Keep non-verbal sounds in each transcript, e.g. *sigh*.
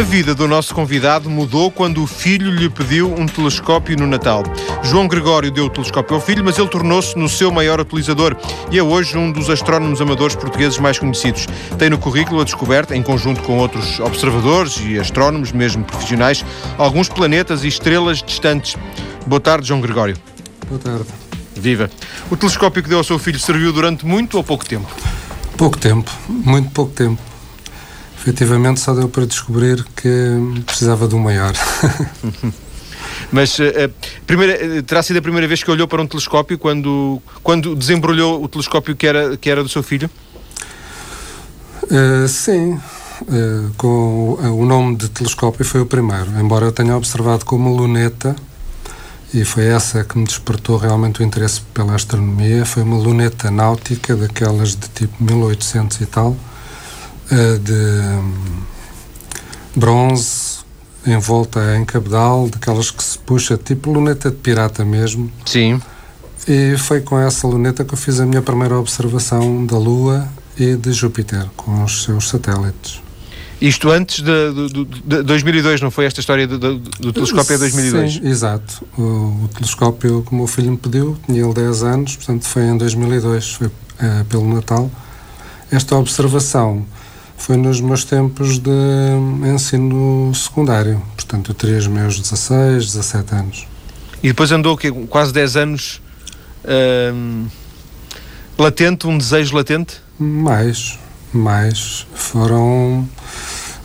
A vida do nosso convidado mudou quando o filho lhe pediu um telescópio no Natal. João Gregório deu o telescópio ao filho, mas ele tornou-se no seu maior utilizador e é hoje um dos astrónomos amadores portugueses mais conhecidos. Tem no currículo a descoberta, em conjunto com outros observadores e astrónomos, mesmo profissionais, alguns planetas e estrelas distantes. Boa tarde, João Gregório. Boa tarde. Viva. O telescópio que deu ao seu filho serviu durante muito ou pouco tempo? Pouco tempo, muito pouco tempo. Efetivamente só deu para descobrir que precisava de um maior. *laughs* Mas uh, primeira, uh, terá sido a primeira vez que olhou para um telescópio quando, quando desembrulhou o telescópio que era, que era do seu filho? Uh, sim. com o nome de telescópio foi o primeiro, embora eu tenha observado como luneta, e foi essa que me despertou realmente o interesse pela astronomia. Foi uma luneta náutica, daquelas de tipo 1800 e tal, de bronze, envolta em cabedal, daquelas que se puxa, tipo luneta de pirata mesmo. Sim. E foi com essa luneta que eu fiz a minha primeira observação da Lua e de Júpiter, com os seus satélites. Isto antes de, de, de 2002, não foi esta história do, do, telescópio é 2002? Sim, exato. O, o, telescópio que o meu filho me pediu, tinha ele 10 anos, portanto foi em 2002, foi é, pelo Natal. Esta observação foi nos meus tempos de ensino secundário. Portanto, eu teria os meus 16, 17 anos. E depois andou que quase 10 anos hum, latente, um desejo latente? Mais, mais. Foram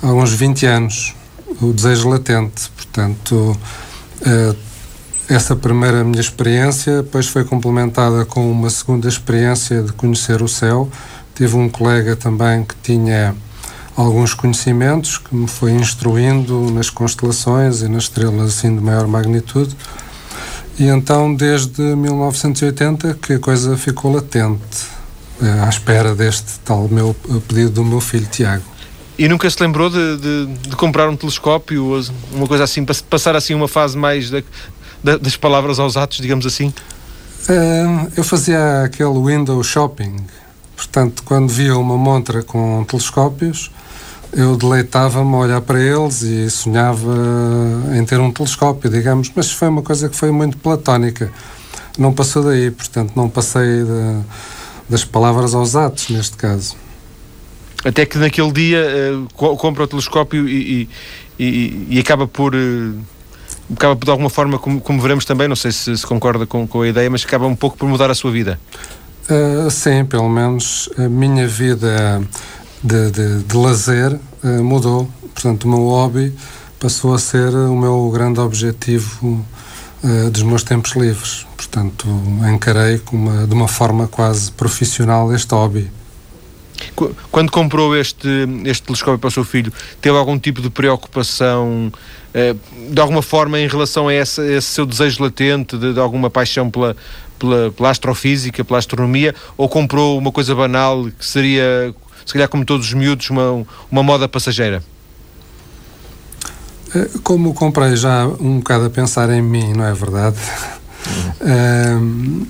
alguns 20 anos o desejo latente. Portanto, uh, essa primeira minha experiência depois foi complementada com uma segunda experiência de conhecer o céu. Tive um colega também que tinha alguns conhecimentos, que me foi instruindo nas constelações e nas estrelas assim de maior magnitude. E então, desde 1980, que a coisa ficou latente, eh, à espera deste tal meu pedido do meu filho Tiago. E nunca se lembrou de, de, de comprar um telescópio, uma coisa assim, passar assim uma fase mais da, da, das palavras aos atos, digamos assim? Uh, eu fazia aquele window shopping. Portanto, quando via uma montra com telescópios, eu deleitava-me a olhar para eles e sonhava em ter um telescópio, digamos, mas foi uma coisa que foi muito platónica. Não passou daí, portanto, não passei de, das palavras aos atos, neste caso. Até que naquele dia uh, compra o telescópio e, e, e, acaba por. Uh, acaba de alguma forma, como, como, veremos também, não sei se, se concorda com, com, a ideia, mas acaba um pouco por mudar a sua vida. Uh, sim, pelo menos a minha vida de, de, de lazer uh, mudou. Portanto, o meu hobby passou a ser o meu grande objetivo uh, dos meus tempos livres. Portanto, encarei uma, de uma forma quase profissional este hobby. Quando comprou este, este telescópio para o seu filho, teve algum tipo de preocupação, de alguma forma, em relação a esse, esse seu desejo latente, de, de alguma paixão pela, pela, pela, astrofísica, pela astronomia, ou comprou uma coisa banal que seria se calhar como todos os miúdos, uma, uma moda passageira? Eh, como comprei já um bocado a pensar em mim, não é verdade? Uhum. Uh,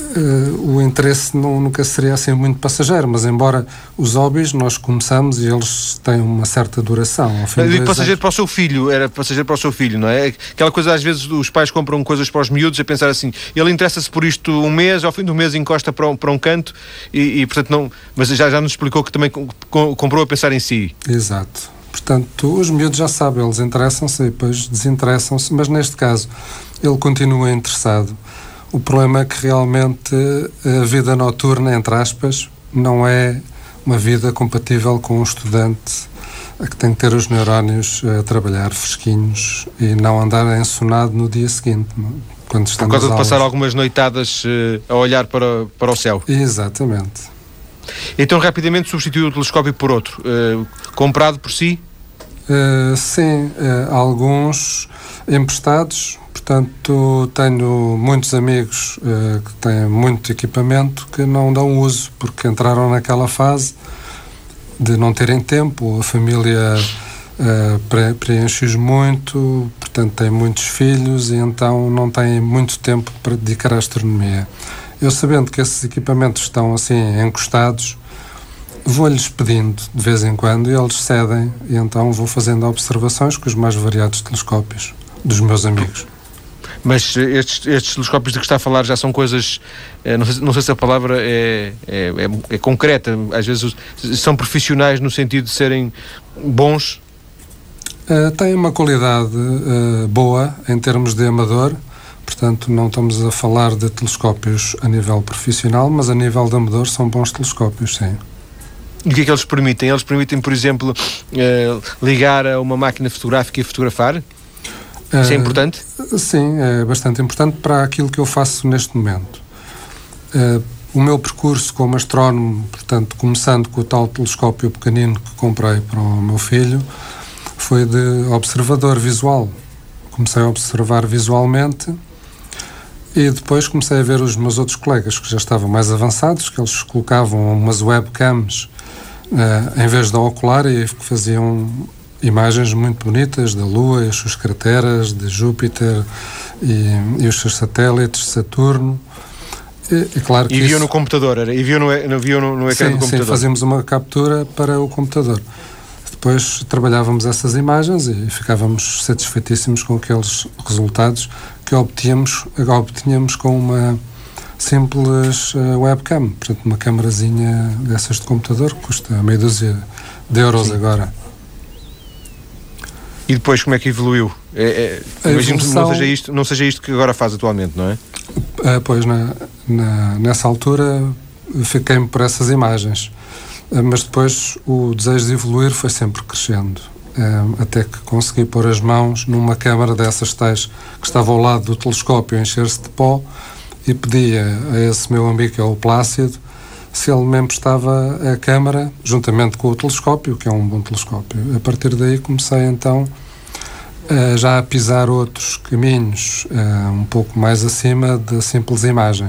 uh, o interesse não, nunca seria assim muito passageiro, mas embora os hobbies nós começamos e eles têm uma certa duração. Ao fim digo passageiro anos. para o seu filho, era passageiro para o seu filho, não é? Aquela coisa, às vezes, os pais compram coisas para os miúdos a pensar assim, ele interessa-se por isto um mês, ao fim do mês encosta para um, para um canto e, e, portanto, não. Mas já, já nos explicou que também comprou a pensar em si. Exato. Portanto, os miúdos já sabem, eles interessam-se e depois desinteressam-se, mas neste caso ele continua interessado o problema é que realmente a vida noturna, entre aspas, não é uma vida compatível com um estudante que tem que ter os neurónios a trabalhar fresquinhos e não andar ensonado no dia seguinte. Quando estamos Por causa de passar algumas noitadas uh, a olhar para, para o céu. Exatamente. Então, rapidamente substituiu o telescópio por outro, comprado por si? Uh, sim, alguns emprestados, Portanto, tenho muitos amigos uh, que têm muito equipamento que não dão uso porque entraram naquela fase de não terem tempo, a família uh, preenche-os muito, portanto, têm muitos filhos e então não têm muito tempo para dedicar à astronomia. Eu sabendo que esses equipamentos estão assim encostados, vou-lhes pedindo de vez em quando e eles cedem, e então vou fazendo observações com os mais variados telescópios dos meus amigos. Mas estes, estes telescópios de que está a falar já são coisas, eh, não sei, não sei se a palavra é, é, é, é, concreta, às vezes são profissionais no sentido de serem bons? Uh, têm uma qualidade uh, boa em termos de amador, portanto não estamos a falar de telescópios a nível profissional, mas a nível de amador são bons telescópios, sim. E o que é que eles permitem? Eles permitem, por exemplo, uh, ligar a uma máquina fotográfica e fotografar? Isso é eh, importante? sim, é bastante importante para aquilo que eu faço neste momento. Uh, o meu percurso como astrónomo, portanto, começando com o tal telescópio pequenino que comprei para o meu filho, foi de observador visual. Comecei a observar visualmente e depois comecei a ver os meus outros colegas que já estavam mais avançados, que eles colocavam umas webcams uh, em vez da ocular e faziam imagens muito bonitas da Lua e as suas crateras, de Júpiter e, e os seus satélites, Saturno. E, e claro que e viu isso... no computador, era? E viu no, viu no, no ecrã sim, do computador? Sim, fazíamos uma captura para o computador. Depois trabalhávamos essas imagens e ficávamos satisfeitíssimos com aqueles resultados que obtínhamos, obtínhamos com uma simples webcam, portanto uma câmarazinha dessas de computador que custa meia dúzia de euros sim. agora. E depois como é que evoluiu? É, é, imagino evolução... que não seja, isto, não seja isto que agora faz atualmente, não é? é pois, na, na, nessa altura fiquei-me por essas imagens. Eh, mas depois o desejo de evoluir foi sempre crescendo. Eh, até que consegui pôr as mãos numa câmara dessas tais que estava ao lado do telescópio a encher-se de pó e pedia a esse meu amigo, que é o Plácido, se ele me emprestava a câmara, juntamente com o telescópio, que é um bom telescópio. A partir daí comecei então já a pisar outros caminhos, um pouco mais acima da simples imagem.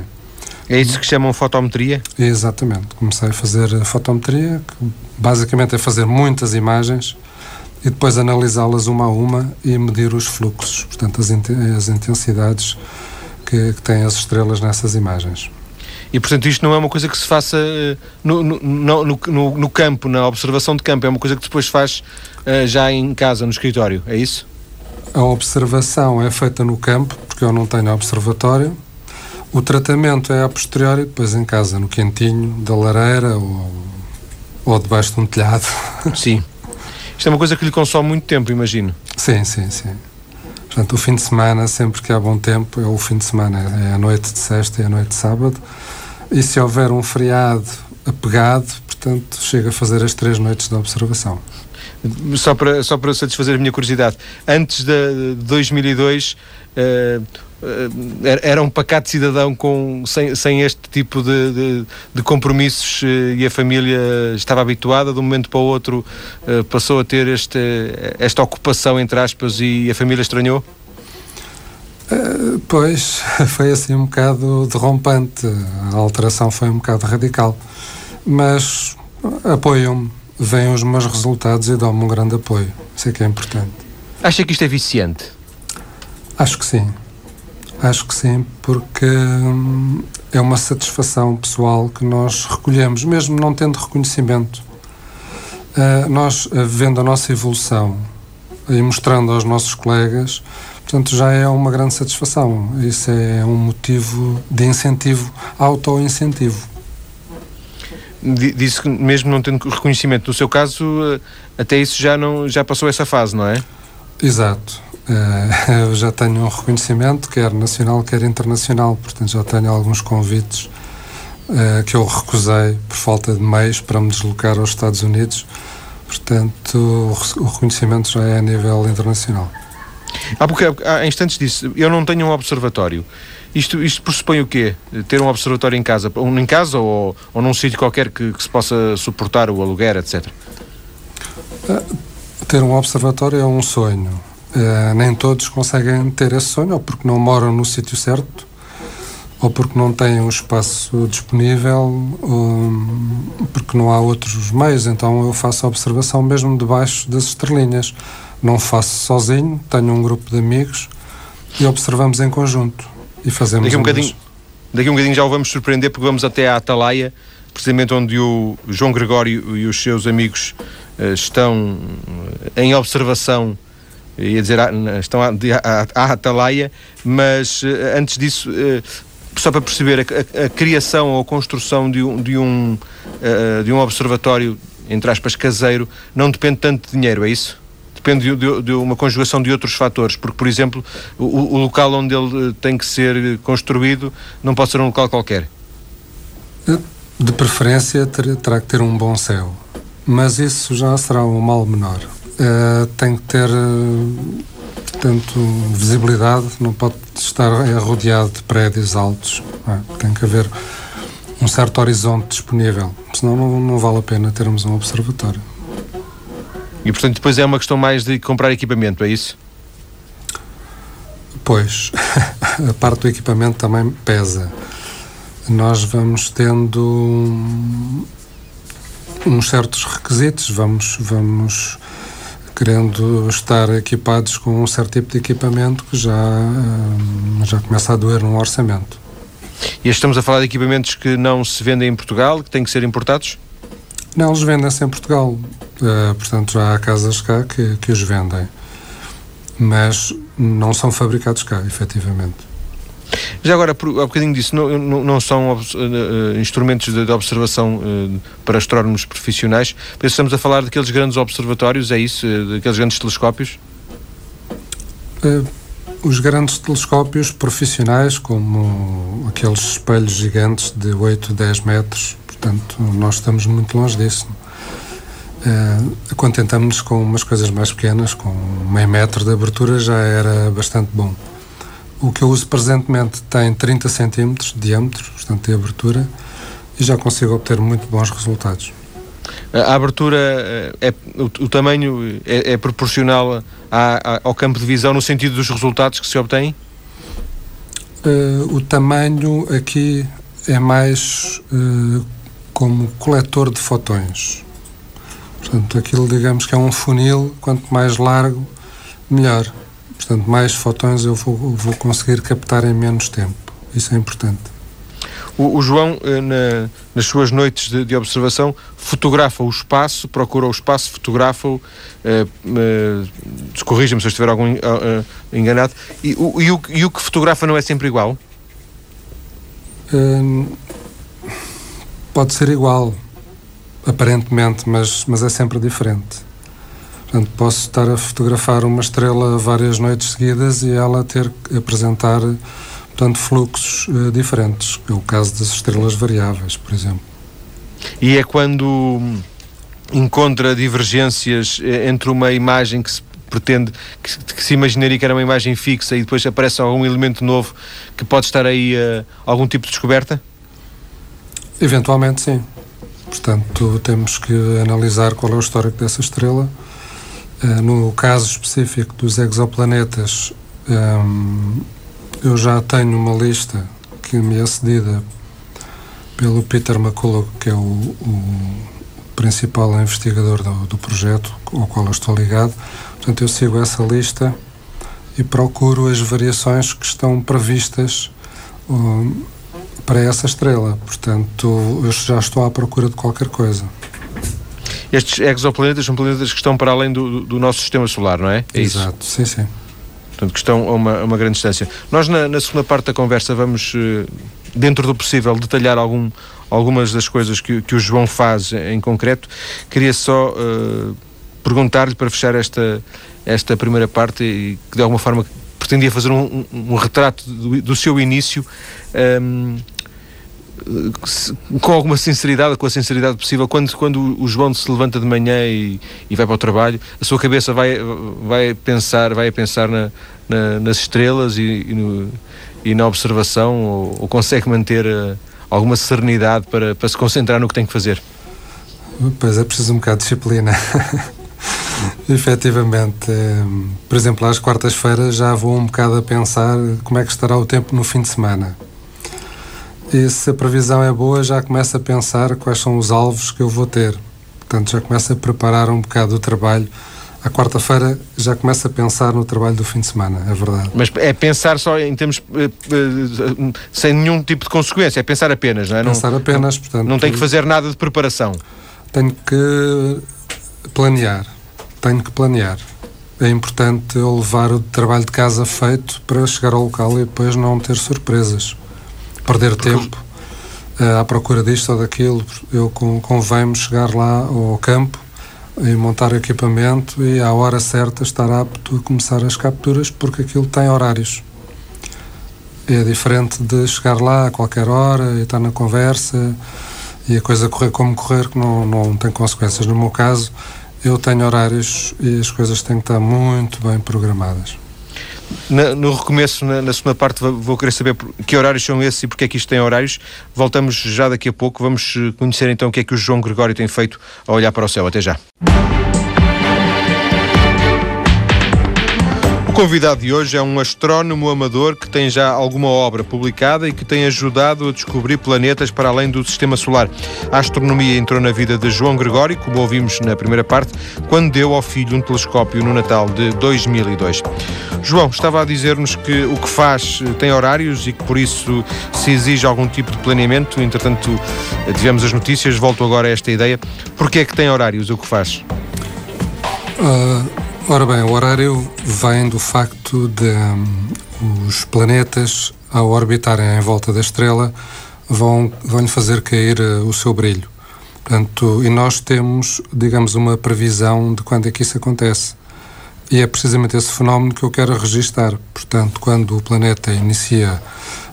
É isso que chamam fotometria? Exatamente. Comecei a fazer fotometria, que basicamente é fazer muitas imagens e depois analisá-las uma a uma e medir os fluxos, portanto, as intensidades que, que têm as estrelas nessas imagens. E, portanto, isto não é uma coisa que se faça eh, no, no, no, no, campo, na observação de campo, é uma coisa que depois faz uh, já em casa, no escritório, é isso? A observação é feita no campo, porque eu não tenho observatório. O tratamento é a posteriori, depois em casa, no quentinho da lareira ou, ou debaixo de um telhado. Sim. *laughs* Isto é uma coisa que lhe consome muito tempo, imagino. Sim, sim, sim. Portanto, o fim de semana, sempre que há bom tempo, é o fim de semana, é a noite de sexta e a noite de sábado. E se houver um feriado apegado, portanto, chega a fazer as três noites de observação. Só para, só para satisfazer a minha curiosidade, antes de 2002 uh, era um pacato cidadão com, sem, sem este tipo de, de, de compromissos uh, e a família estava habituada, de um momento para o outro uh, passou a ter este, esta ocupação, entre aspas, e a família estranhou? Uh, pois, *laughs* foi assim um bocado derrompante. A alteração foi um bocado radical. Mas apoiam-me, veem os meus resultados e dão-me um grande apoio. Isso é que é importante. Acha que isto é viciante? Acho que sim. Acho que sim, porque hum, é uma satisfação pessoal que nós recolhemos, mesmo não tendo reconhecimento. Uh, nós, uh, vendo a nossa evolução e mostrando aos nossos colegas, Portanto, já é uma grande satisfação. Isso é um motivo de incentivo, auto-incentivo. Disse que mesmo não tendo reconhecimento, no seu caso, eh, até isso já, não, já passou essa fase, não é? Exato. Eh, eu *laughs* já tenho um reconhecimento, quer nacional, quer internacional, portanto já tenho alguns convites eh, que eu recusei por falta de meios para me deslocar aos Estados Unidos. Portanto, o reconhecimento já é a nível internacional. Há, porque, há instantes disse, eu não tenho um observatório. Isto, isto pressupõe o quê? Ter um observatório em casa? Em casa ou, ou num sítio qualquer que, que, se possa suportar o aluguer, etc? Ah, ter um observatório é um sonho. Uh, nem todos conseguem ter esse sonho, ou porque não moram no sítio certo, ou porque não têm um espaço disponível, ou porque não há outros meios. Então eu faço a observação mesmo debaixo das estrelinhas não faço sozinho, tenho um grupo de amigos e observamos em conjunto e fazemos daqui um, bocadinho, daqui um bocadinho já o vamos surpreender porque vamos até à Atalaia precisamente onde o João Gregório e os seus amigos uh, estão em observação, ia dizer, estão à, atalaia, mas uh, antes disso, uh, só para perceber, a, a, criação ou a construção de um, de um, de um observatório, entre aspas, caseiro, não depende tanto de dinheiro, é isso? depende de, de, de, uma conjugação de outros fatores, porque, por exemplo, o, o, local onde ele tem que ser construído não pode ser um local qualquer. De preferência, ter, terá que ter um bom céu, mas isso já será um mal menor. Uh, tem que ter, uh, portanto, visibilidade, não pode estar rodeado de prédios altos, é? tem que haver um certo horizonte disponível, senão não, não vale a pena termos um observatório. E portanto depois é uma questão mais de comprar equipamento, é isso? Pois, *laughs* a parte do equipamento também pesa. Nós vamos tendo uns certos requisitos, vamos, vamos querendo estar equipados com um certo tipo de equipamento que já, hum, já começa a doer no orçamento. E estamos a falar de equipamentos que não se vendem em Portugal, que têm que ser importados? Não, eles vendem-se em Portugal. Uh, portanto, já há casas cá que, que os vendem. Mas não são fabricados cá, efetivamente. Já agora, há bocadinho disso, não, não, são uh, instrumentos de, de observação uh, para astrónomos profissionais. Estamos a falar daqueles grandes observatórios, é isso? daqueles grandes telescópios? os grandes telescópios profissionais, como aqueles espelhos gigantes de 8, 10 metros, portanto, nós estamos muito longe disso. Uh, Contentamos-nos com umas coisas mais pequenas, com meio metro de abertura já era bastante bom. O que eu uso presentemente tem 30 centímetros de diâmetro, portanto, de abertura, e já consigo obter muito bons resultados. A abertura, eh, é, o, o tamanho é, é proporcional ao campo de visão no sentido dos resultados que se obtêm? Uh, o tamanho aqui é mais uh, como coletor de fotões. Portanto, aquilo digamos que é um funil, quanto mais largo, melhor. Portanto, mais fotões eu vou, vou conseguir captar em menos tempo. Isso é importante. O, o João, eh, na, nas suas noites de, de, observação, fotografa o espaço, procura o espaço, fotografa-o, eh, eh, corrija-me se eu estiver algum uh, enganado, e, o, e, o, e o que fotografa não é sempre igual? Uh, pode ser igual, aparentemente, mas, mas é sempre diferente. Portanto, posso estar a fotografar uma estrela várias noites seguidas e ela ter que apresentar portanto, fluxos uh, diferentes. É o caso das estrelas variáveis, por exemplo. E é quando encontra divergências eh, entre uma imagem que se pretende, que, que, se imaginaria que era uma imagem fixa e depois aparece algum elemento novo que pode estar aí uh, algum tipo de descoberta? Eventualmente, sim. Portanto, temos que analisar qual é o histórico dessa estrela. Uh, no caso específico dos exoplanetas, ehm, eu já tenho uma lista que me é cedida pelo Peter McCullough, que é o, o principal investigador do, do, projeto ao qual eu estou ligado. Portanto, eu sigo essa lista e procuro as variações que estão previstas um, para essa estrela. Portanto, eu já estou à procura de qualquer coisa. Estes exoplanetas são planetas que estão para além do, do nosso sistema solar, não é? é Exato, isso? sim, sim. Portanto, que estão a uma, a uma grande distância. Nós, na, na, segunda parte da conversa, vamos, eh, dentro do possível, detalhar algum, algumas das coisas que, que o João faz em concreto. Queria só uh, perguntar-lhe, para fechar esta, esta primeira parte, e que de alguma forma pretendia fazer um, um, um retrato do, do, seu início. Um, ehm, com alguma sinceridade, com a sinceridade possível, quando, quando o João se levanta de manhã e, e vai para o trabalho, a sua cabeça vai, vai pensar, vai pensar na, na, nas estrelas e, e, no, e, na observação, ou, ou consegue manter uh, alguma serenidade para, para se concentrar no que tem que fazer? Pois é preciso um bocado de disciplina. *laughs* Efetivamente, eh, por exemplo, às quartas-feiras já vou um bocado a pensar como é que estará o tempo no fim de semana e se a previsão é boa, já começa a pensar quais são os alvos que eu vou ter. Portanto, já começa a preparar um bocado o trabalho à quarta-feira já começa a pensar no trabalho do fim de semana, é verdade. Mas é pensar só em termos uh, uh, sem nenhum tipo de consequência, é pensar apenas, não é? Pensar não, apenas, portanto. Não tem que fazer nada de preparação. Tenho que planear, tenho que planear. É importante eu levar o trabalho de casa feito para chegar ao local e depois não ter surpresas. Perder Porque... tempo uh, à procura disto ou daquilo. Eu convém-me chegar lá ao campo e montar equipamento e à hora certa estar apto a começar as capturas porque aquilo tem horários. É diferente de chegar lá a qualquer hora e estar na conversa e a coisa correr como correr, que não, não tem consequências. No meu caso, eu tenho horários e as coisas têm que estar muito bem programadas. Na, no recomeço, na, na, segunda parte, vou querer saber que horários são esses e porque é que isto tem horários. Voltamos já daqui a pouco. Vamos eh, conhecer então o que é que o João Gregório tem feito a olhar para o céu. Até já. Convidado de hoje é um astrónomo amador que tem já alguma obra publicada e que tem ajudado a descobrir planetas para além do sistema solar. A astronomia entrou na vida de João Gregório, como ouvimos na primeira parte, quando deu ao filho um telescópio no Natal de 2002. João, estava a dizer-nos que o que faz tem horários e que por isso se exige algum tipo de planeamento. Entretanto, tivemos as notícias, volto agora a esta ideia. Porquê é que tem horários o que faz? Uh Ora bem, o horário vem do facto de um, os planetas, ao orbitarem em volta da estrela, vão, vão fazer cair uh, o seu brilho. Portanto, e nós temos, digamos, uma previsão de quando é que isso acontece. E é precisamente esse fenómeno que eu quero registar. Portanto, quando o planeta inicia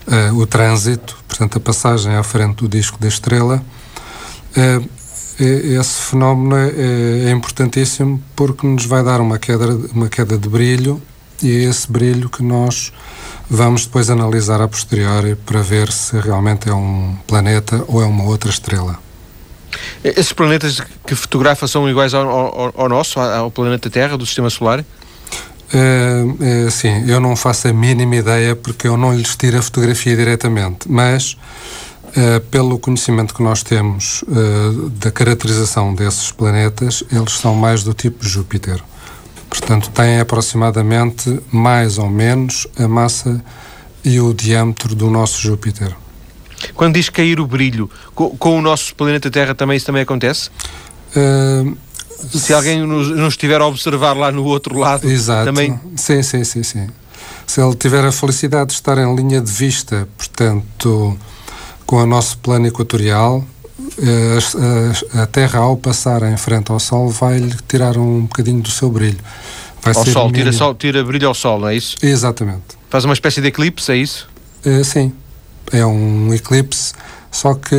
uh, o trânsito, portanto, a passagem à frente do disco da estrela, uh, esse fenómeno é, é, importantíssimo porque nos vai dar uma queda, uma queda de brilho e é esse brilho que nós vamos depois analisar a posteriori para ver se realmente é um planeta ou é uma outra estrela. Esses planetas que fotografa são iguais ao, ao, ao nosso, ao planeta Terra, do Sistema Solar? É, é, sim, eu não faço a mínima ideia porque eu não lhes tiro a fotografia diretamente, mas Uh, pelo conhecimento que nós temos uh, da caracterização desses planetas, eles são mais do tipo Júpiter. Portanto, têm aproximadamente mais ou menos a massa e o diâmetro do nosso Júpiter. Quando diz cair o brilho, com, com o nosso planeta Terra também isso também acontece? Uh, se alguém nos, nos estiver a observar lá no outro lado, exato. também. Sim, sim, sim, sim. Se ele tiver a felicidade de estar em linha de vista, portanto com o nosso plano equatorial, eh, a, Terra, ao passar em frente ao Sol, vai-lhe tirar um bocadinho do seu brilho. Vai ao Sol, tira, sol, tira brilho ao Sol, não é isso? Exatamente. Faz uma espécie de eclipse, é isso? É, sim, é um eclipse, só que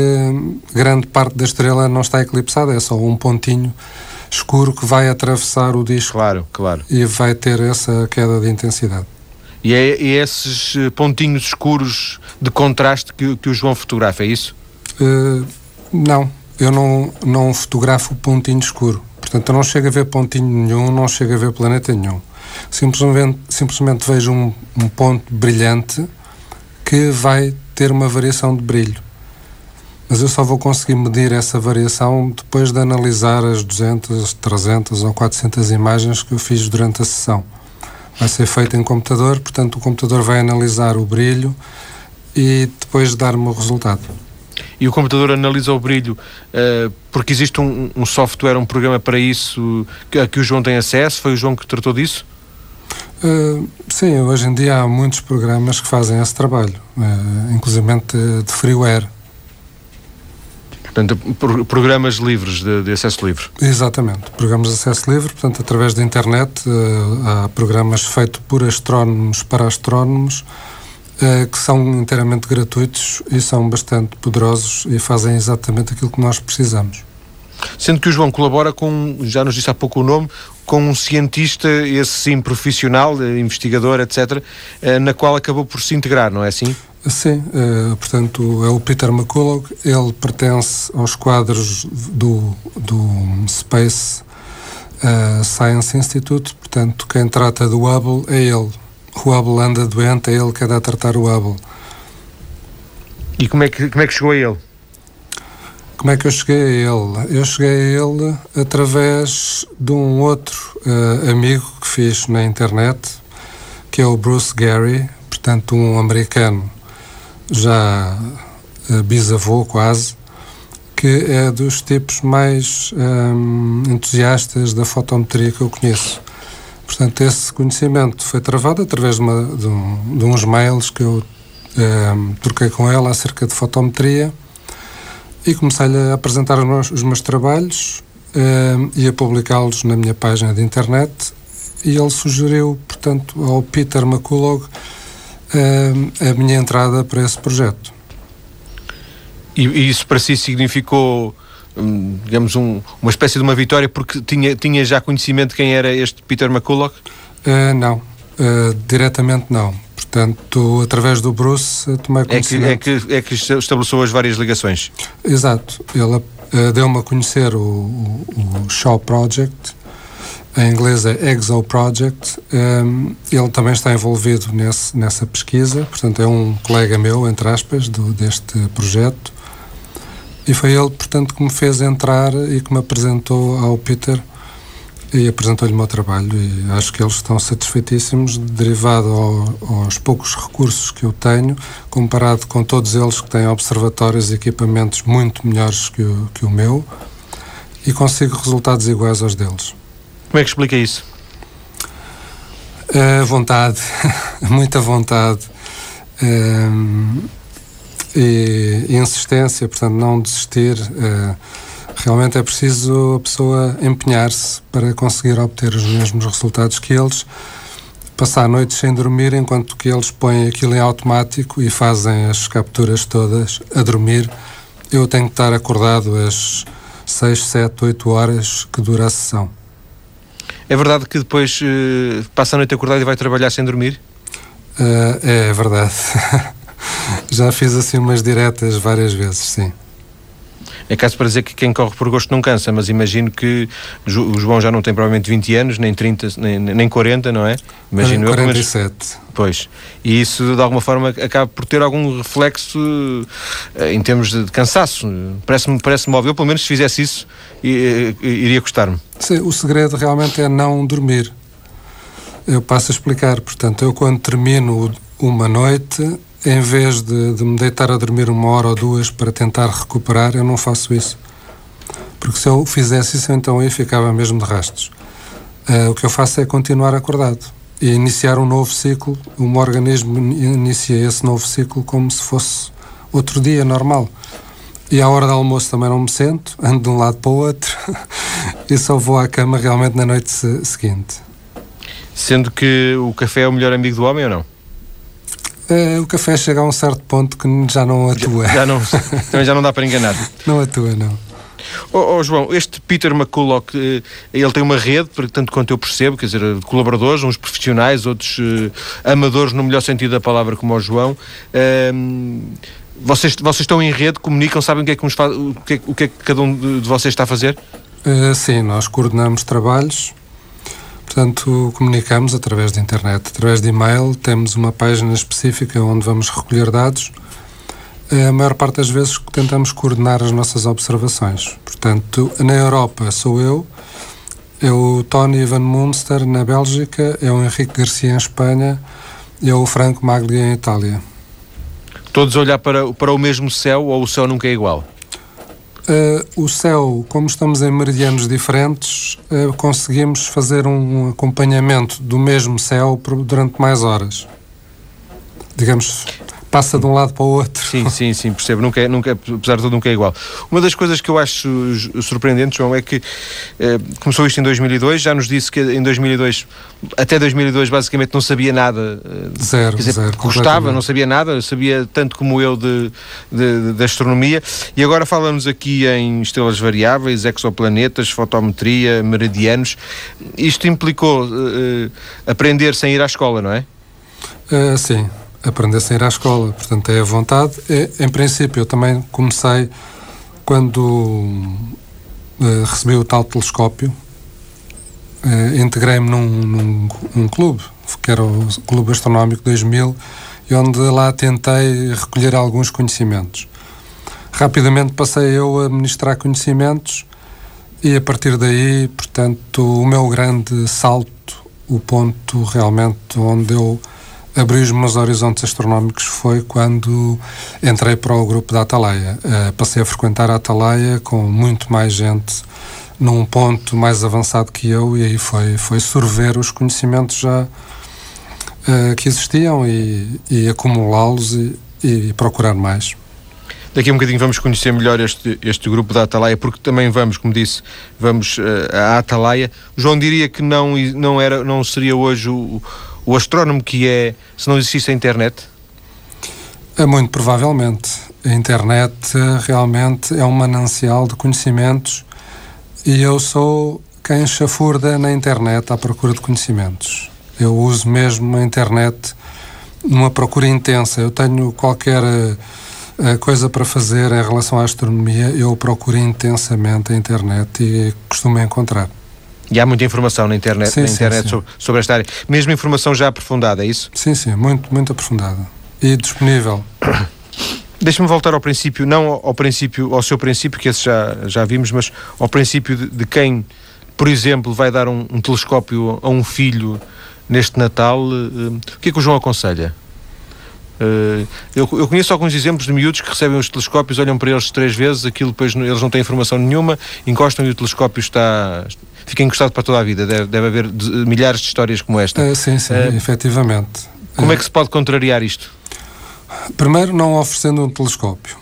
grande parte da estrela não está eclipsada, é só um pontinho escuro que vai atravessar o disco. Claro, claro. E vai ter essa queda de intensidade. E é, é esses eh, pontinhos escuros de contraste que, que o João fotografa, é isso? Uh, não, eu não, não fotografo pontinho escuro. Portanto, eu não chego a ver pontinho nenhum, não chego a ver planeta nenhum. Simplesmente, simplesmente vejo um, um ponto brilhante que vai ter uma variação de brilho. Mas eu só vou conseguir medir essa variação depois de analisar as 200, 300 ou 400 imagens que eu fiz durante a sessão vai ser feito em computador, portanto o computador vai analisar o brilho e depois dar-me o resultado. E o computador analisa o brilho uh, porque existe um, um, software, um programa para isso que, a que o João tem acesso? Foi o João que tratou disso? Uh, sim, hoje em dia há muitos programas que fazem esse trabalho, uh, inclusive de freeware. Portanto, programas livres, de, de, acesso livre. Exatamente, programas de acesso livre, portanto, através da internet, uh, há programas feitos por astrónomos para astrónomos uh, que são inteiramente gratuitos e são bastante poderosos e fazem exatamente aquilo que nós precisamos. Sendo que o João colabora com, já nos disse há pouco o nome, com um cientista, esse sim profissional, eh, investigador, etc., na qual acabou por se integrar, não é assim? Sim, uh, portanto é o Peter McCullough, ele pertence aos quadros do, do Space uh, Science Institute, portanto quem trata do Hubble é ele. O Hubble anda doente, é ele que anda a tratar o Hubble. E como é que, como é que chegou a ele? Como é que eu cheguei a ele? Eu cheguei a ele através de um outro uh, amigo que fiz na internet, que é o Bruce Gary, portanto, um americano já uh, bisavô quase, que é dos tipos mais um, entusiastas da fotometria que eu conheço. Portanto, esse conhecimento foi travado através de, uma, de, um, de uns mails que eu um, troquei com ele acerca de fotometria e comecei-lhe a apresentar os meus, os meus trabalhos uh, e a publicá-los na minha página de internet e ele sugeriu, portanto, ao Peter McCullough a minha entrada para esse projeto. E, e isso para si significou, hum, digamos, um, uma espécie de uma vitória porque tinha, tinha já conhecimento de quem era este Peter McCullough? Uh, não, uh, diretamente não. Portanto, através do Bruce, tomei conhecimento. É que, é que, é que estabeleceu as várias ligações? Exato. Ele uh, deu-me a conhecer o, o, o, Shaw Project, em inglês é Exo Project. Um, ele também está envolvido nesse, nessa pesquisa, portanto, é um colega meu, entre aspas, do, deste projeto. E foi ele, portanto, que me fez entrar e que me apresentou ao Peter e apresentou-lhe o meu trabalho e acho que eles estão satisfeitíssimos derivado ao, aos poucos recursos que eu tenho comparado com todos eles que têm observatórios e equipamentos muito melhores que o, que o meu e consigo resultados iguais aos deles. Como é que explica isso? Uh, vontade, *laughs* muita vontade uh, e, e, insistência, portanto não desistir uh, Realmente é preciso a pessoa empenhar-se para conseguir obter os mesmos resultados que eles, passar noites sem dormir, enquanto que eles põem aquilo em automático e fazem as capturas todas a dormir. Eu tenho que estar acordado às 6, 7, 8 horas que dura a sessão. É verdade que depois uh, passa a noite acordado e vai trabalhar sem dormir? Uh, é, é verdade. *laughs* Já fiz assim umas diretas várias vezes, sim. É caso para dizer que quem corre por gosto não cansa, mas imagino que o João já não tem provavelmente 20 anos, nem 30, nem, nem 40, não é? Imagino 47. Eu, mas, pois. E isso de alguma forma acaba por ter algum reflexo eh, em termos de cansaço. Parece-me parece óbvio. Eu, pelo menos, se fizesse isso, iria gostar-me. Sim, o segredo realmente é não dormir. Eu passo a explicar. Portanto, eu quando termino uma noite, em vez de, de, me deitar a dormir uma hora ou duas para tentar recuperar, eu não faço isso. Porque se eu fizesse isso, então aí ficava mesmo de rastos. Uh, o que eu faço é continuar acordado e iniciar um novo ciclo. O meu organismo inicia esse novo ciclo como se fosse outro dia normal. E à hora do almoço também não me sento, ando de um lado para o outro *laughs* e só vou à cama realmente na noite seguinte. Sendo que o café é o melhor amigo do homem ou não? Uh, o café chega a um certo ponto que já não atua. Já, já não, *laughs* também já não dá para enganar. não atua, não. Oh, oh, João, este Peter McCulloch, eh, ele tem uma rede, tanto quanto eu percebo, quer dizer, de colaboradores, uns profissionais, outros amadores, no melhor sentido da palavra, como o João. Uh, vocês, vocês estão em rede, comunicam, sabem o que é que, faz, o que, é, o que, é que cada um de vocês está a fazer? Uh, sim, nós coordenamos trabalhos Portanto, comunicamos através de internet, através de e-mail, temos uma página específica onde vamos recolher dados. A maior parte das vezes tentamos coordenar as nossas observações. Portanto, na Europa sou eu, é o Tony Van Munster na Bélgica, é o Henrique Garcia em Espanha é o Franco Magli em Itália. Todos olhar para, para o mesmo céu ou o céu nunca é igual? Uh, o céu, como estamos em meridianos diferentes, uh, conseguimos fazer um acompanhamento do mesmo céu durante mais horas. Digamos, passa de um lado para o outro. Sim, sim, sim, percebo. Nunca é, nunca, apesar de tudo, nunca é igual. Uma das coisas que eu acho surpreendente, João, é que eh, começou isto em 2002, já nos disse que em 2002, até 2002, basicamente não sabia nada. Eh, zero, dizer, zero. Gostava, não sabia nada, sabia tanto como eu de, de, de astronomia. E agora fala-nos aqui em estrelas variáveis, exoplanetas, fotometria, meridianos. Isto implicou eh, aprender sem ir à escola, não é? Uh, sim, aprendessem a ir à escola. Portanto, é a vontade. É, em princípio, eu também comecei quando uh, recebi o tal telescópio. Uh, Integrei-me num, num, clube, que era o Clube Astronómico 2000, e onde lá tentei recolher alguns conhecimentos. rapidamente passei eu a ministrar conhecimentos e a partir daí, portanto, o meu grande salto, o ponto realmente onde eu abri os meus horizontes astronómicos foi quando entrei para o grupo da Atalaia. Uh, passei a frequentar a Atalaia com muito mais gente num ponto mais avançado que eu e aí foi, foi sorver os conhecimentos já uh, que existiam e, e acumulá-los e, e procurar mais. Daqui a um bocadinho vamos conhecer melhor este, este grupo da Atalaia, porque também vamos, como disse, vamos uh, à Atalaia. João diria que não, não, era, não seria hoje o, o astrónomo que é se não existisse a internet? É muito provavelmente. A internet uh, realmente é um manancial de conhecimentos e eu sou quem chafurda na internet à procura de conhecimentos. Eu uso mesmo a internet numa procura intensa. Eu tenho qualquer uh, coisa para fazer em relação à astronomia, eu procuro intensamente a internet e costumo encontrar. E há muita informação na internet, sim, na internet sim, sim. Sobre, sobre, esta área. Mesmo informação já aprofundada, é isso? Sim, sim, muito, muito aprofundada. E disponível. *coughs* Deixa-me voltar ao princípio, não ao princípio, ao seu princípio, que esse já, já vimos, mas ao princípio de, de quem, por exemplo, vai dar um, um, telescópio a um filho neste Natal. Uh, o que é que o João aconselha? Uh, eu, eu, conheço alguns exemplos de miúdos que recebem os telescópios, olham para eles três vezes, aquilo depois eles não têm informação nenhuma, encostam e o telescópio está, fica encostado para toda a vida. Deve, deve haver milhares de histórias como esta. Uh, sim, sim, uh, efetivamente. Como é que se pode contrariar isto? Primeiro, não oferecendo um telescópio.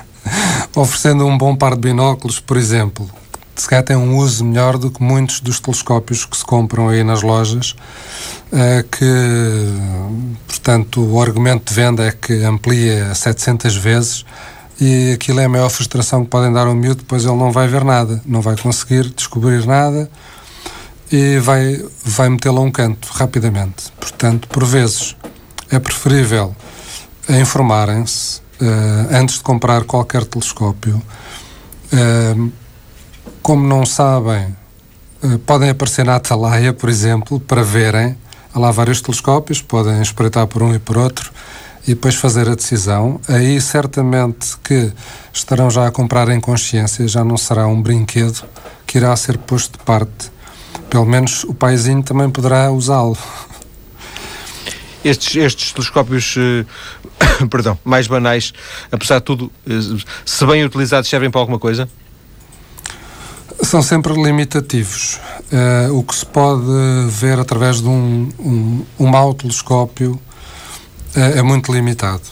*laughs* oferecendo um bom par de binóculos, por exemplo, que se calhar tem um uso melhor do que muitos dos telescópios que se compram aí nas lojas, que, portanto, o argumento de venda é que amplia 700 vezes e aquilo é a maior frustração que podem dar ao miúdo, depois ele não vai ver nada, não vai conseguir descobrir nada e vai, vai metê-lo a um canto rapidamente. Portanto, por vezes, é preferível informarem-se uh, antes de comprar qualquer telescópio. Uh, como não sabem, uh, podem aparecer na Atalaia, por exemplo, para verem. Há lá vários telescópios, podem espreitar por um e por outro e depois fazer a decisão, aí certamente que estarão já a comprar em consciência, já não será um brinquedo que irá ser posto de parte. Pelo menos o paizinho também poderá usá-lo. Estes, estes telescópios, eh, *coughs* perdão, mais banais, apesar de tudo, eh, se bem utilizados, servem para alguma coisa? São sempre limitativos. Uh, o que se pode ver através de um, um, um mau telescópio é, é muito limitado.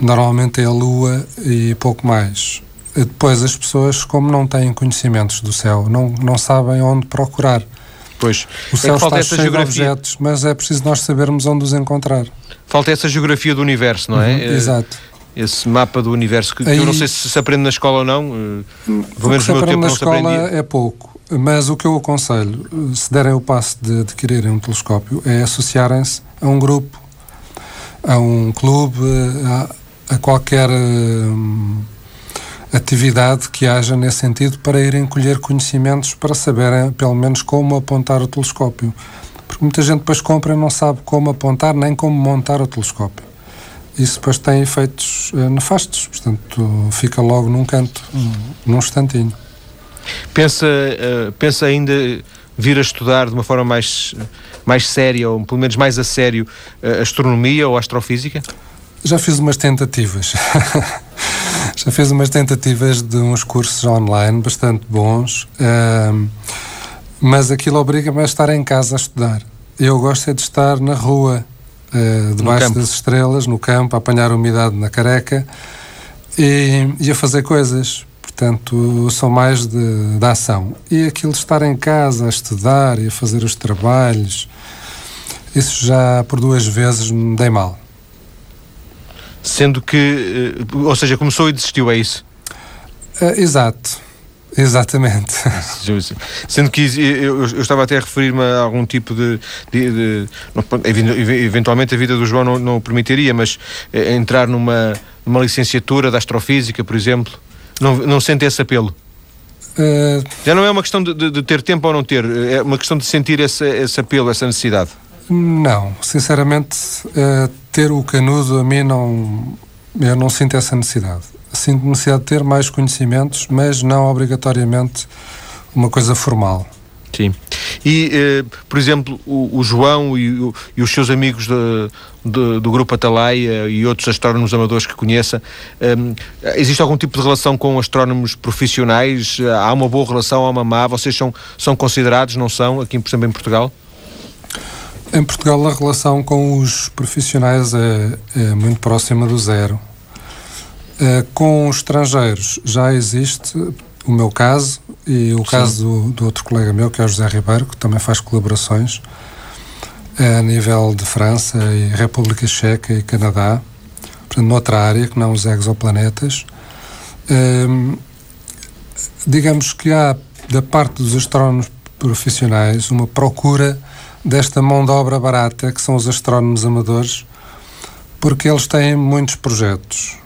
Normalmente é a Lua e pouco mais. Depois as pessoas, como não têm conhecimentos do céu, não, não sabem onde procurar. Pois. O céu é está cheio geografia. de objetos, mas é preciso nós sabermos onde os encontrar. Falta essa geografia do universo, não é? Uhum, é exato. Esse mapa do universo que, Aí, eu não sei se se aprende na escola ou não. Eh, pelo menos no meu tempo na não escola se é pouco. Mas o que eu aconselho, se derem o passo de adquirirem um telescópio, é associarem-se a um grupo a um clube, a, a qualquer um, atividade que haja nesse sentido para irem colher conhecimentos para saberem, pelo menos, como apontar o telescópio. Porque muita gente depois compra e não sabe como apontar nem como montar o telescópio. Isso depois tem efeitos uh, nefastos, portanto, fica logo num canto, num instantinho. Pensa, uh, pensa ainda vir a estudar de uma forma mais mais séria, ou pelo menos mais a sério, a astronomia ou astrofísica? Já fiz umas tentativas. *laughs* Já fiz umas tentativas de uns cursos online bastante bons, uh, mas aquilo obriga-me a estar em casa a estudar. Eu gosto é de estar na rua, uh, debaixo das estrelas, no campo, a apanhar umidade na careca e, e a fazer coisas. Portanto, são mais de, de ação. E aquilo de estar em casa a estudar e a fazer os trabalhos, isso já por duas vezes me dei mal. Sendo que, eh, ou seja, começou e desistiu, é isso? Uh, exato. Exatamente. *laughs* Sendo que eu, eu, estava até a referir-me a algum tipo de, de, de, Eventualmente a vida do João não, não o permitiria, mas eh, entrar numa, numa licenciatura de astrofísica, por exemplo, não, não sente esse apelo? Uh... Já não é uma questão de, de, de, ter tempo ou não ter, é uma questão de sentir esse, esse apelo, essa necessidade. Não, sinceramente, uh, ter o canudo a mim não. Eu não sinto essa necessidade. sinto necessidade de ter mais conhecimentos, mas não obrigatoriamente uma coisa formal. Sim. E, eh, por exemplo, o, o João e, o, e, os seus amigos de, de, do Grupo Atalaia e outros astrónomos amadores que conheça, eh, existe algum tipo de relação com astrónomos profissionais? Há uma boa relação, há uma má? Vocês são, são considerados, não são, aqui, por exemplo, em Portugal? Em Portugal, a relação com os profissionais é, é muito próxima do zero. É, com os estrangeiros já existe o meu caso e o Sim. caso do, do, outro colega meu, que é o José Ribeiro, que também faz colaborações é, a nível de França e República Checa e Canadá, portanto, noutra área que não os exoplanetas. É, digamos que há, da parte dos astrónomos profissionais, uma procura desta mão de obra barata que são os astrónomos amadores, porque eles têm muitos projetos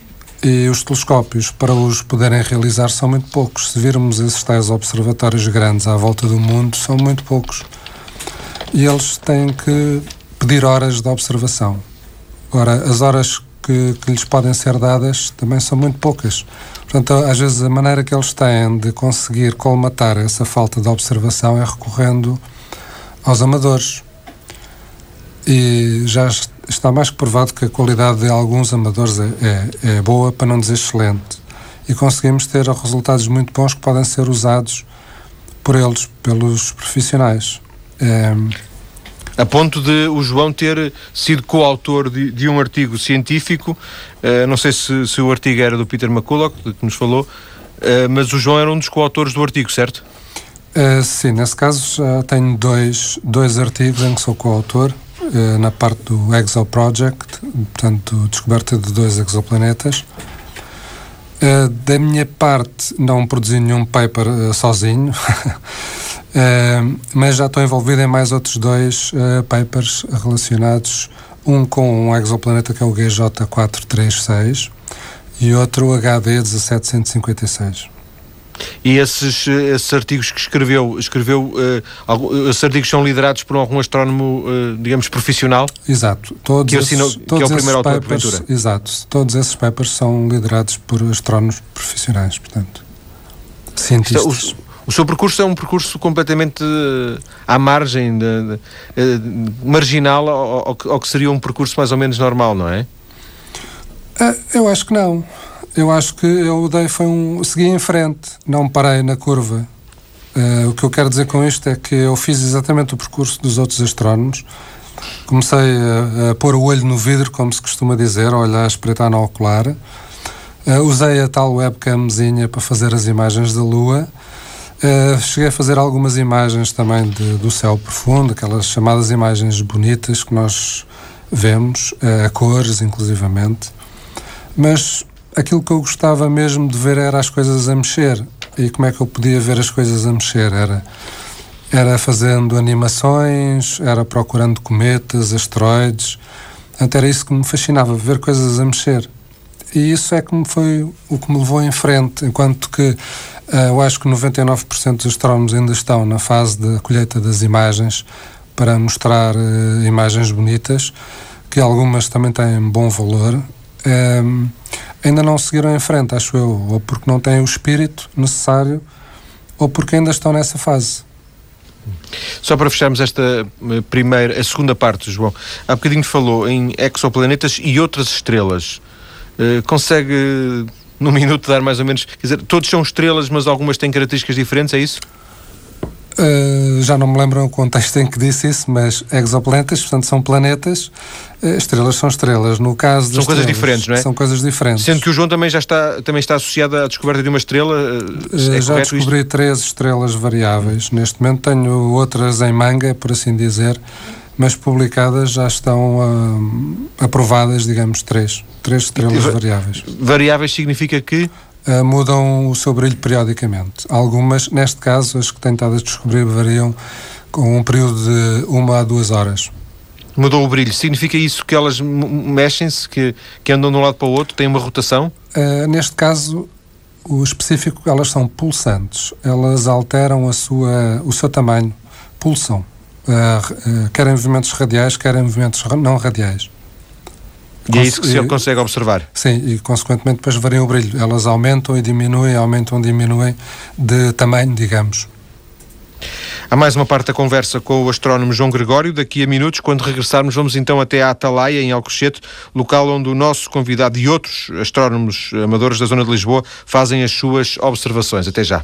e os telescópios, para os poderem realizar, são muito poucos. Se virmos esses tais observatórios grandes à volta do mundo, são muito poucos. E eles têm que pedir horas de observação. Ora, as horas que, que lhes podem ser dadas também são muito poucas. Portanto, às vezes a maneira que eles têm de conseguir colmatar essa falta de observação é recorrendo aos amadores. E já está mais que provado que a qualidade de alguns amadores é, é, é boa, para não dizer excelente. E conseguimos ter resultados muito bons que podem ser usados por eles, pelos profissionais. É... A ponto de o João ter sido coautor de, de um artigo científico, uh, não sei se, se, o artigo era do Peter McCulloch, que nos falou, uh, mas o João era um dos coautores do artigo, certo? Uh, sim, nesse caso já tenho dois, dois artigos em que sou coautor, na parte do Exo Project, portanto, descoberta de dois exoplanetas. Uh, da minha parte, não produzi nenhum paper sozinho, *laughs* mas já estou envolvido em mais outros dois papers relacionados, um com um exoplaneta que é o GJ436 e outro o HD 1756. E esses, esses artigos que escreveu, escreveu uh, esses artigos são liderados por algum astrónomo, uh, digamos, profissional? Exato. Todos que, assinou, esses, todos que é o primeiro autor papers, de Exato. Todos esses papers são liderados por astrónomos profissionais, portanto, cientistas. Então, o, o seu percurso é um percurso completamente uh, à margem, de, de, uh, marginal ao, ao, ao, que seria um percurso mais ou menos normal, não é? Eu acho que não. Eu acho que eu dei foi um. segui em frente, não parei na curva. Uh, o que eu quero dizer com isto é que eu fiz exatamente o percurso dos outros astrónomos. Comecei a, a pôr o olho no vidro, como se costuma dizer, a olhar a espreitar no ocular. Uh, usei a tal webcamzinha para fazer as imagens da Lua. Uh, cheguei a fazer algumas imagens também de, do céu profundo, aquelas chamadas imagens bonitas que nós vemos, a cores inclusivamente. Mas aquilo que eu gostava mesmo de ver era as coisas a mexer. E como é que eu podia ver as coisas a mexer? Era, era fazendo animações, era procurando cometas, asteroides. Portanto, era isso que me fascinava, ver coisas a mexer. E isso é que me foi o que me levou em frente, enquanto que uh, eu acho que 99% dos astrónomos ainda estão na fase da colheita das imagens para mostrar uh, imagens bonitas, que algumas também têm bom valor. Um, ainda não seguiram em frente, acho eu, ou porque não têm o espírito necessário, ou porque ainda estão nessa fase. Só para fecharmos esta eh, primeira, a segunda parte, João, há bocadinho falou em exoplanetas e outras estrelas. Uh, consegue, num minuto, dar mais ou menos. Quer dizer, todos são estrelas, mas algumas têm características diferentes, é isso? Uh, já não me lembro o contexto em que disse isso, mas exoplanetas, portanto, são planetas, uh, estrelas são estrelas. No caso São coisas diferentes, não é? São coisas diferentes. Sendo que o João também já está, também está associado à descoberta de uma estrela. Uh, é já descobri isto? três estrelas variáveis. Neste momento tenho outras em manga, por assim dizer, mas publicadas já estão aprovadas, digamos, três. Três estrelas variáveis. Variáveis significa que uh, mudam o seu brilho periodicamente. Algumas, neste caso, as que têm estado a descobrir variam com um período de uma a duas horas. Mudou o brilho. Significa isso que elas mexem-se, que, que andam de um lado para o outro, têm uma rotação? Uh, neste caso, o específico, elas são pulsantes. Elas alteram a sua, o seu tamanho, pulsam. Uh, uh, quer em movimentos radiais, quer em movimentos não radiais. E é isso que se consegue observar? Sim, e consequentemente depois variam o brilho. Elas aumentam e diminuem, aumentam e diminuem de tamanho, digamos. Há mais uma parte da conversa com o astrónomo João Gregório. Daqui a minutos, quando regressarmos, vamos então até a Atalaia, em Alcochete, local onde o nosso convidado e outros astrónomos amadores da zona de Lisboa fazem as suas observações. Até já.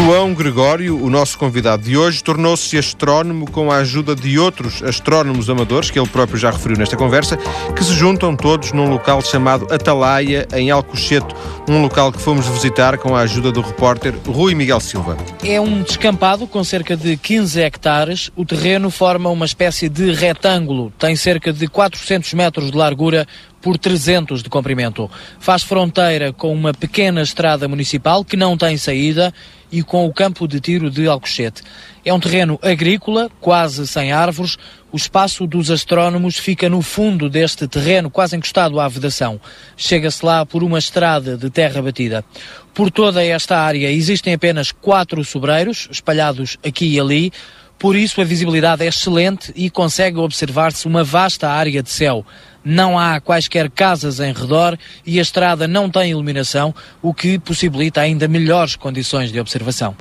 João Gregório, o nosso convidado de hoje, tornou-se astrónomo com a ajuda de outros astrónomos amadores, que ele próprio já referiu nesta conversa, que se juntam todos num local chamado Atalaia, em Alcochete, um local que fomos visitar com a ajuda do repórter Rui Miguel Silva. É um descampado com cerca de 15 hectares. O terreno forma uma espécie de retângulo, tem cerca de 400 metros de largura por 300 de comprimento. Faz fronteira com uma pequena estrada municipal que não tem saída e com o campo de tiro de Alcochete. É um terreno agrícola, quase sem árvores. O espaço dos astrónomos fica no fundo deste terreno, quase encostado à vedação. Chega-se lá por uma estrada de terra batida. Por toda esta área existem apenas quatro sobreiros, espalhados aqui e ali. Por isso a visibilidade é excelente e consegue observar-se uma vasta área de céu não há quaisquer casas em redor e a estrada não tem iluminação, o que possibilita ainda melhores condições de observação.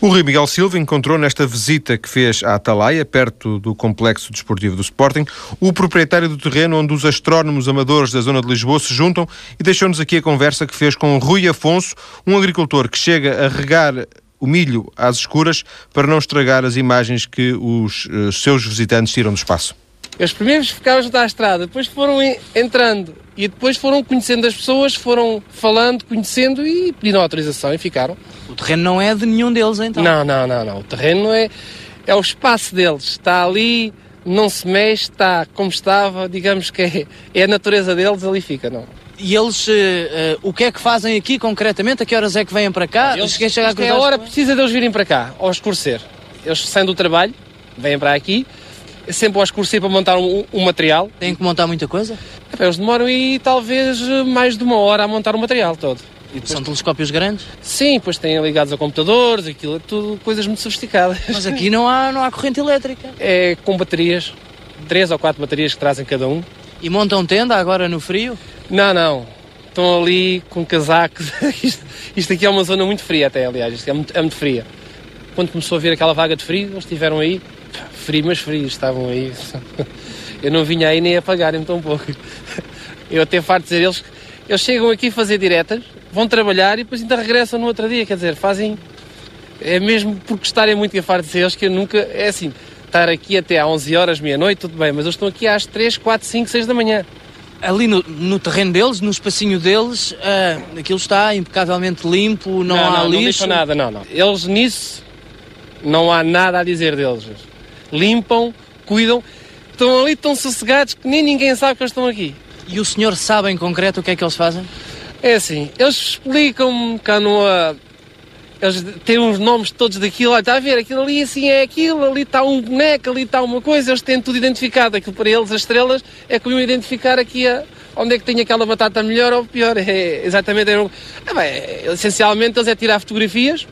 O Rui Miguel Silva encontrou nesta visita que fez à Atalaia, perto do complexo desportivo do Sporting, o proprietário do terreno onde os astrónomos amadores da zona de Lisboa se juntam e deixou-nos aqui a conversa que fez com Rui Afonso, um agricultor que chega a regar o milho às escuras para não estragar as imagens que os uh, seus visitantes tiram do espaço. Os primeiros ficaram junto à estrada, depois foram entrando e depois foram conhecendo as pessoas, foram falando, conhecendo e pedindo autorização e ficaram. O terreno não é de nenhum deles então? Não, não, não, não. O terreno é, é o espaço deles. Está ali, não se mexe, está como estava, digamos que é, é a natureza deles, ali fica, não. E eles, uh, uh, o que é que fazem aqui concretamente? A que horas é que vêm para cá? Eles, chegar a é a hora precisa deles virem para cá, ao escurecer. Eles saem do trabalho, vêm para aqui, é sempre ao escurecer para montar um, um material. Tem que montar muita coisa? Eles demoram aí talvez mais de uma hora a montar o material todo. E. São telescópios grandes? Sim, pois têm ligados a computadores, aquilo é tudo coisas muito sofisticadas. Mas aqui não há, não há corrente elétrica? É com baterias, três ou quatro baterias que trazem cada um. E montam tenda agora no frio? Não, não. Estão ali com casacos. *laughs* isto, isto, aqui é uma zona muito fria até, aliás, isto é muito, é muito fria. Quando começou a vir aquela vaga de frio, eles estiveram aí frio, mas frios, estavam aí. *laughs* Eu não vinha aí nem a pagarem tão pouco. Eu até farto dizer eles, eles chegam aqui a fazer diretas, vão trabalhar e depois ainda regressam no outro dia, quer dizer, fazem. É mesmo por gostarem muito a farto dizer eles que eu nunca. É assim, estar aqui até às 11 horas, meia-noite, tudo bem, mas eles estão aqui às 3, 4, 5, 6 da manhã. Ali no, no terreno deles, no espacinho deles, uh, aquilo está impecavelmente limpo, não, não há não, lixo? Não nada, não, não. Eles nisso não há nada a dizer deles limpam, cuidam, estão ali tão sossegados que nem ninguém sabe que eles estão aqui. E o senhor sabe em concreto o que é que eles fazem? É assim, eles explicam-me cá no. Eles têm os nomes todos daquilo, olha, está a ver, aquilo ali assim é aquilo, ali está um boneco, ali está uma coisa, eles têm tudo identificado. Aquilo para eles, as estrelas, é como identificar aqui a, onde é que tem aquela batata melhor ou pior. *laughs* É exatamente. É, é, bem, essencialmente eles é tirar fotografias,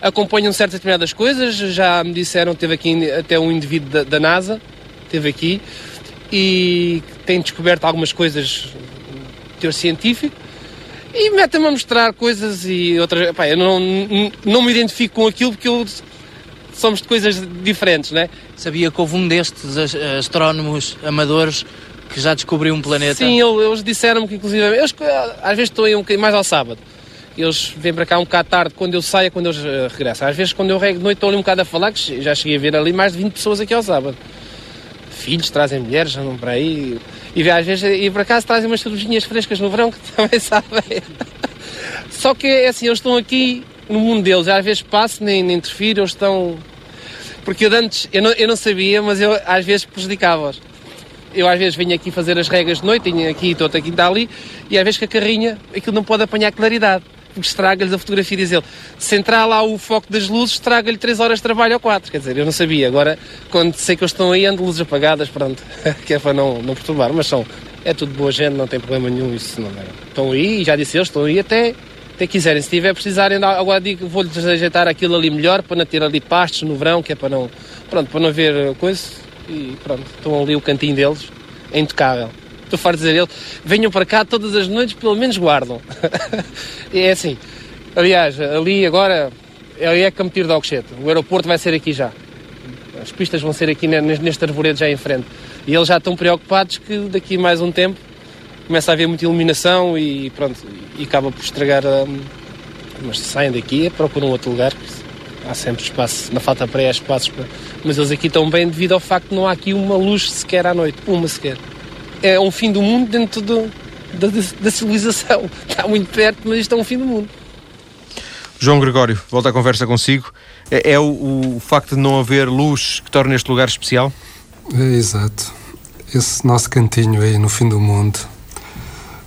acompanham certas determinadas coisas. Já me disseram, teve aqui até um indivíduo da, da NASA, teve aqui, e tem descoberto algumas coisas de teor científico. E metem-me a mostrar coisas e outras. Pá, eu não, não me identifico com aquilo porque eu, somos de coisas diferentes, né? Sabia que houve um destes astrónomos amadores que já descobriu um planeta? Sim, eles disseram-me que, inclusive, eu, às vezes estou aí um bocadinho mais ao sábado eles vêm para cá um bocado tarde, quando eu saio, quando eles uh, regressam. Às vezes, quando eu rego de noite, estou ali um bocado a falar, que já cheguei a ver ali mais de 20 pessoas aqui ao sábado. Filhos trazem mulheres, andam para aí. E às vezes, e por acaso, trazem umas cervejinhas frescas no verão, que *laughs* também sabem. Só que, é assim, eles estão aqui no mundo deles. Às vezes passo, nem, nem interfiro, eles estão... Porque eu antes, eu não, eu não sabia, mas eu às vezes prejudicava-os eu às vezes venho aqui fazer as regras de noite, tenho aqui, estou aqui, está ali, e às vezes que a carrinha, aquilo não pode apanhar claridade porque estraga-lhes a fotografia. Diz ele, se entrar lá o foco das luzes, estraga-lhe 3 horas de trabalho ou 4. Quer dizer, eu não sabia. Agora, quando sei que eles estão aí, ando luzes apagadas, pronto, *laughs* que é para não, não perturbar. Mas são, é tudo boa gente, não tem problema nenhum. Isso não é. Estão aí, já disse eles, estão aí até, até quiserem. Se tiver precisarem, agora digo, vou-lhes ajeitar aquilo ali melhor para não ter ali pastos no verão, que é para não, pronto, para não haver coisa, e pronto, estão ali o cantinho deles, é intocável. Estou farto de dizer ele, venham para cá todas as noites, pelo menos guardam. *laughs* é assim, aliás, ali agora, ali é Campo Tiro de Alcochete, o aeroporto vai ser aqui já. As pistas vão ser aqui neste arvoredo já em frente. E eles já estão preocupados que daqui mais um tempo começa a haver muita iluminação e pronto, e acaba por estragar. Um, mas saem daqui e procuram outro lugar. Há sempre espaço, na falta para aí espaços para. Mas eles aqui estão bem devido ao facto que não há aqui uma luz sequer à noite, uma sequer. É um fim do mundo dentro do, da, da civilização. *laughs* Está muito perto, mas isto é um fim do mundo. João Gregório, volta à conversa consigo. É, é o, o, facto de não haver luz que torna este lugar especial? É, exato. Esse nosso cantinho aí no fim do mundo.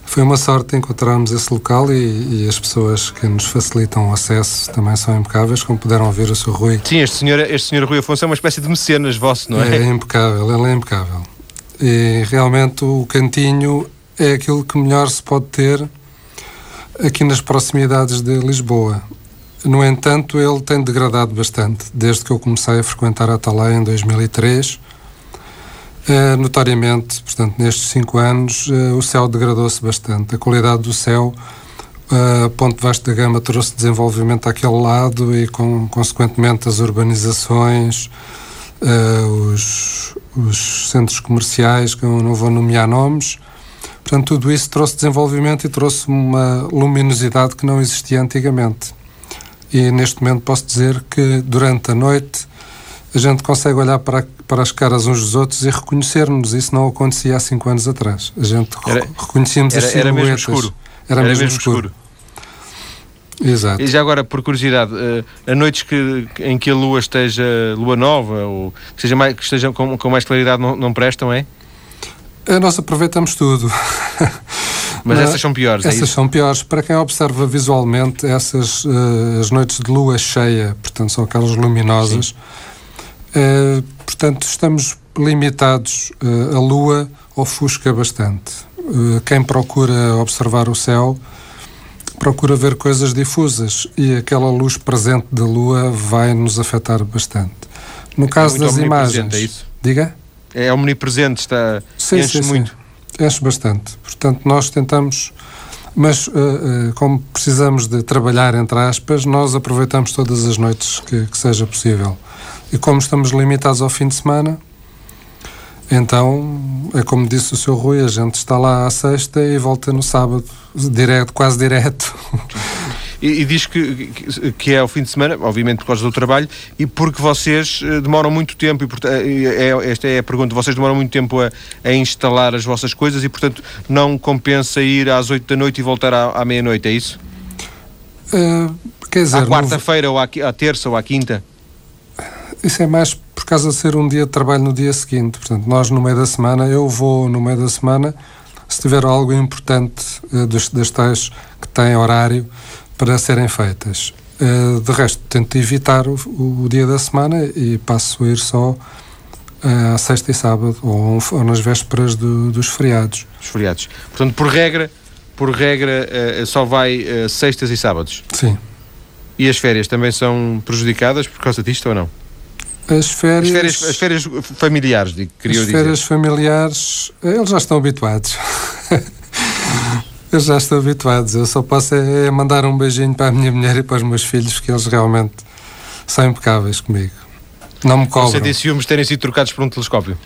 Foi uma sorte encontrarmos esse local e, e, as pessoas que nos facilitam o acesso também são impecáveis, como puderam ouvir o Sr. Rui. Sim, este senhor, este senhor Rui Afonso é uma espécie de mecenas vosso, não é? É impecável, ele é impecável. E realmente o cantinho é aquilo que melhor se pode ter aqui nas proximidades de Lisboa. No entanto, ele tem degradado bastante. Desde que eu comecei a frequentar a Atalaia em 2003, eh, notoriamente, portanto, nestes cinco anos, eh, o céu degradou-se bastante. A qualidade do céu, uh, ponto vasto da gama, trouxe desenvolvimento àquele lado e, com, consequentemente, as urbanizações, os, os centros comerciais, que eu não vou nomear nomes, Portanto, tudo isso trouxe desenvolvimento e trouxe uma luminosidade que não existia antigamente. E neste momento posso dizer que durante a noite a gente consegue olhar para, para as caras uns dos outros e reconhecer-nos. Isso não acontecia há cinco anos atrás. A gente era, reconhecíamos era, as silhuetas. Era mesmo escuro. Era, era mesmo, mesmo escuro. escuro. Exato. E já agora, por curiosidade, uh, a noites que, em que a lua esteja lua nova ou que, seja mais, que esteja com, com mais claridade não, não prestam, é? Nós aproveitamos tudo. *laughs* Mas essas são piores, é Essas é são piores. Para quem observa visualmente, essas uh, as noites de lua cheia, portanto, são aquelas luminosas, uh, portanto, estamos limitados. Uh, a lua ofusca bastante. quem procura observar o céu procura ver coisas difusas e aquela luz presente da lua vai nos afetar bastante. No caso é das imagens. É isso? Diga? é omnipresente, está sim, enche sim, muito. Sim. Enche bastante. Portanto, nós tentamos, mas uh, uh, como precisamos de trabalhar, entre aspas, nós aproveitamos todas as noites que, que seja possível. E como estamos limitados ao fim de semana, então, é como disse o Sr. Rui, a gente está lá à sexta e volta no sábado, direto, quase direto. e, e diz que, que, é o fim de semana, obviamente por causa do trabalho, e porque vocês eh, demoram muito tempo, e é, é, esta é a pergunta, vocês demoram muito tempo a, a, instalar as vossas coisas e, portanto, não compensa ir às 8 da noite e voltar à, à meia-noite, é isso? Uh, quer dizer, à quarta-feira, ou à, à terça, ou à quinta? Isso é mais por causa de ser um dia de trabalho no dia seguinte. Portanto, nós no meio da semana, eu vou no meio da semana, se tiver algo importante uh, das tais que têm horário, para serem feitas. Uh, de resto, tento evitar o, o, dia da semana e passo a ir só uh, à sexta e sábado ou, ou nas vésperas do, dos feriados. Os feriados. Portanto, por regra, por regra uh, só vai sextas e sábados. Sim. E as férias também são prejudicadas por causa disto ou não? As férias, as férias, as férias familiares, queria as dizer. As férias familiares, eles já estão habituados. *laughs* Eu já estou habituado. Eu só posso é, é mandar um beijinho para a minha mulher e para os meus filhos, que eles realmente são impecáveis comigo. Não me cobram. Você disse ciúmes terem sido trocados por um telescópio?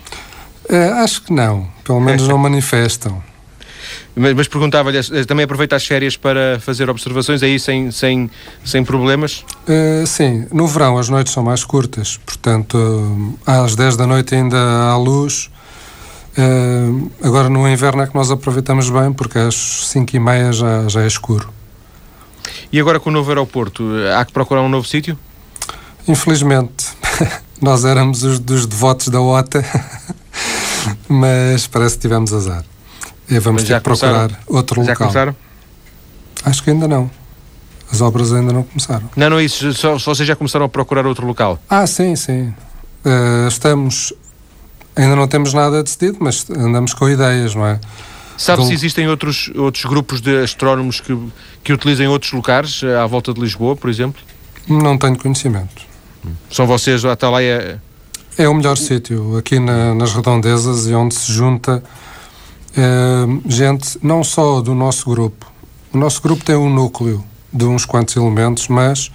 É, acho que não. Pelo menos não manifestam. Mas, mas perguntava-lhe, eh, também aproveita as férias para fazer observações aí sem, sem, sem problemas? Uh, sim, no verão as noites são mais curtas, portanto, uh, às 10 da noite ainda há luz Uh, agora no inverno é que nós aproveitamos bem porque às 5 e meia já, já é escuro. E agora com o novo aeroporto, há que procurar um novo sítio? Infelizmente, *laughs* nós éramos os dos devotos da OTA, *laughs* mas parece que tivemos azar. E vamos ter que procurar outro já local. Já começaram? Acho que ainda não. As obras ainda não começaram. Não, não, isso, só, só vocês já começaram a procurar outro local? Ah, sim, sim. Uh, estamos Ainda não temos nada decidido, mas andamos com ideias, não é? Sabe se existem outros, outros grupos de astrónomos que, que utilizem outros lugares eh, à volta de Lisboa, por exemplo? Não tenho conhecimento. São vocês, a Atalaia? É o melhor sítio, aqui na, nas redondezas e onde se junta eh, gente não só do nosso grupo. O nosso grupo tem um núcleo de uns quantos elementos, mas,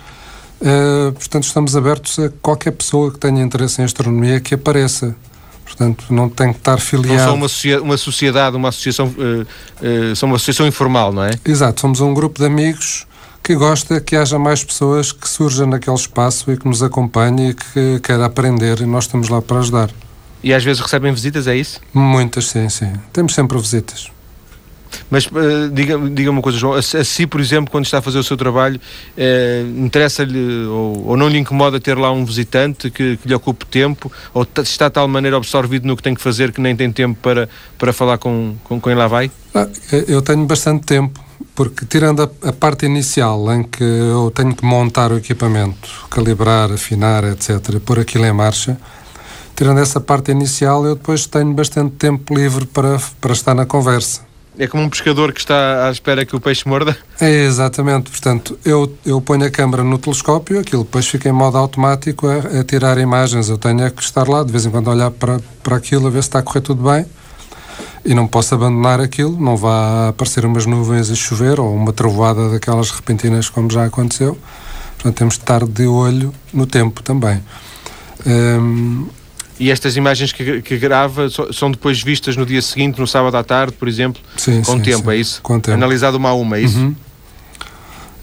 eh, portanto, estamos abertos a qualquer pessoa que tenha interesse em astronomia que apareça. Portanto, não tem que estar filiado. Não são uma, sociedade, uma sociedade, uma associação, uh, uh, são uma associação informal, não é? Exato, somos um grupo de amigos que gosta que haja mais pessoas que surjam naquele espaço e que nos acompanhem e que queira aprender e nós estamos lá para ajudar. E às vezes recebem visitas, é isso? Muitas, sim, sim. Temos sempre visitas. Mas uh, diga-me diga uma coisa, João, a, a, si, por exemplo, quando está a fazer o seu trabalho, uh, interessa-lhe ou, ou, não lhe incomoda ter lá um visitante que, que lhe ocupe tempo, ou está de tal maneira absorvido no que tem que fazer que nem tem tempo para, para falar com, com quem lá vai? Ah, eu tenho bastante tempo porque tirando a, a, parte inicial em que eu tenho que montar o equipamento, calibrar, afinar, etc., pôr aquilo em marcha, tirando essa parte inicial, eu depois tenho bastante tempo livre para, para estar na conversa. É como um pescador que está à espera que o peixe morda? *laughs* É, exatamente. Portanto, eu, eu ponho a câmera no telescópio, aquilo depois fica em modo automático a, a tirar imagens. Eu tenho é que estar lá, de vez em quando, olhar para, para aquilo, a ver se está a correr tudo bem e não posso abandonar aquilo, não vá aparecer umas nuvens a chover ou uma trovoada daquelas repentinas como já aconteceu. Portanto, temos de estar de olho no tempo também. Um... E estas imagens que, que, grava são depois vistas no dia seguinte, no sábado à tarde, por exemplo, sim, com sim, tempo, sim. é isso? Com tempo. Analisado uma a uma, é isso? Uhum.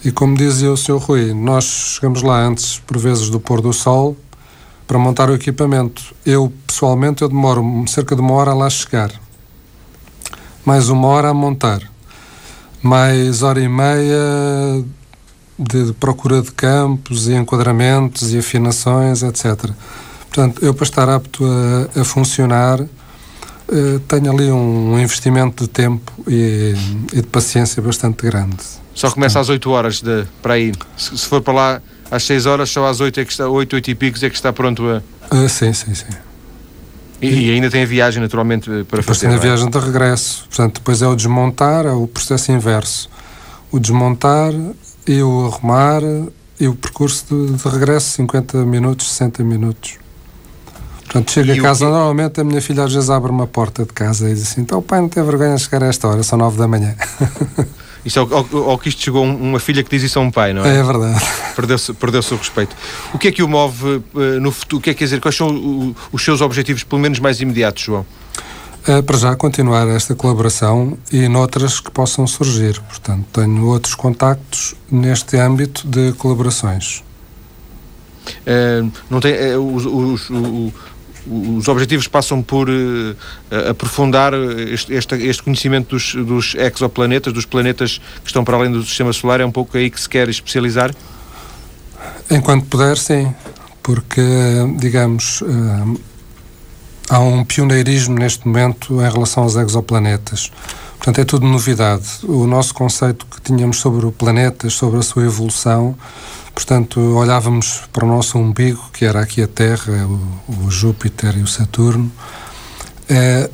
E como dizia o Sr. Rui, nós chegamos lá antes, por vezes, do pôr do sol, para montar o equipamento. Eu, pessoalmente, eu demoro cerca de uma hora a lá chegar mais uma hora a montar, mais hora e meia de procura de campos e enquadramentos e afinações, etc. Portanto, eu para estar apto a, a funcionar uh, tenho ali um, investimento de tempo e, e, de paciência bastante grande. Só começa às 8 horas de, para ir. Se, se, for para lá às 6 horas, só às 8 é que está, 8, 8 e picos é que está pronto a. Uh, sim, sim, sim. E, e, ainda tem a viagem, naturalmente, para depois fazer. Tem a é? viagem de regresso. Portanto, depois é o desmontar, é o processo inverso. O desmontar e o arrumar e o percurso de, de regresso, 50 minutos, 60 minutos. Portanto, chego e a casa, que... normalmente a minha filha às vezes abre uma porta de casa e diz assim: então o pai não tem vergonha de chegar a esta hora, são 9 da manhã. *laughs* Isto é ao, que isto chegou uma filha que diz isso a um pai, não é? É verdade. Perdeu-se perdeu o respeito. O que é que o move uh, no futuro? O que é que quer dizer? Quais são os seus objetivos, pelo menos mais imediatos, João? Uh, para já continuar esta colaboração e noutras que possam surgir. Portanto, tenho outros contactos neste âmbito de colaborações. Uh, não tem, os, os, os, os objetivos passam por uh, aprofundar este, este, este conhecimento dos, dos, exoplanetas, dos planetas que estão para além do sistema solar, é um pouco aí que se quer especializar? Enquanto puder, sim, porque, digamos, uh, há um pioneirismo neste momento em relação aos exoplanetas. Portanto, é tudo novidade. O nosso conceito que tínhamos sobre planetas, sobre a sua evolução, Portanto, olhávamos para o nosso umbigo, que era aqui a Terra, o, o Júpiter e o Saturno. É,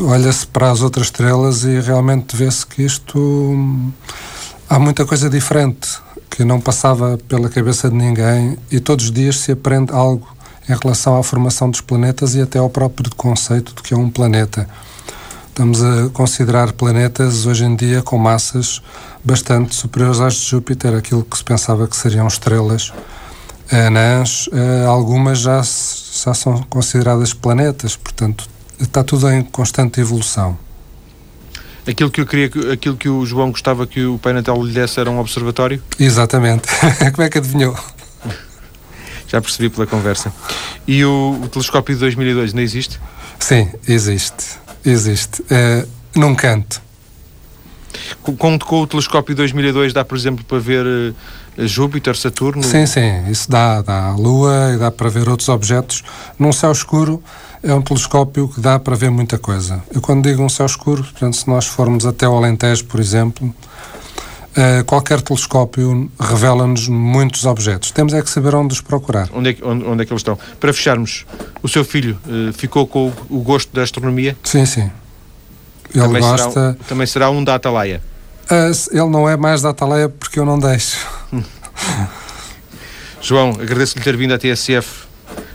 Olha-se para as outras estrelas e realmente vê-se que isto. Há muita coisa diferente que não passava pela cabeça de ninguém e todos os dias se aprende algo em relação à formação dos planetas e até ao próprio conceito de que é um planeta. Estamos a considerar planetas hoje em dia com massas bastante superiores às de Júpiter, aquilo que se pensava que seriam estrelas anãs, eh, algumas já, já são consideradas planetas, portanto está tudo em constante evolução. Aquilo que eu queria, aquilo que o João gostava que o Pai Natal lhe desse era um observatório? Exatamente. *laughs* Como é que adivinhou? Já percebi pela conversa. E o, o telescópio de 2002 não existe? Sim, existe. Existe. Uh, num canto. Com, com, o telescópio 2002 dá, por exemplo, para ver uh, Júpiter, Saturno? Sim, sim, isso dá, dá a Lua e dá para ver outros objetos. Num céu escuro é um telescópio que dá para ver muita coisa. Eu quando digo um céu escuro, portanto, se nós formos até o Alentejo, por exemplo, uh, qualquer telescópio revela-nos muitos objetos. Temos é que saber onde os procurar. Onde é, onde, onde é que eles estão? Para fecharmos, o seu filho uh, ficou com o, o gosto da astronomia? Sim, sim. Ele também gosta. Será, também será um da Atalaia? Uh, ele não é mais da Atalaia porque eu não deixo. *laughs* João, agradeço-lhe ter vindo à TSF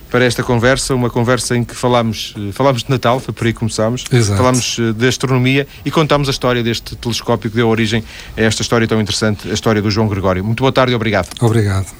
para esta conversa, uma conversa em que falámos, eh, falámos de Natal, foi por aí que começámos, Exato. falámos eh, de astronomia e contámos a história deste telescópio que deu origem a esta história tão interessante, a história do João Gregório. Muito boa tarde e obrigado. Obrigado.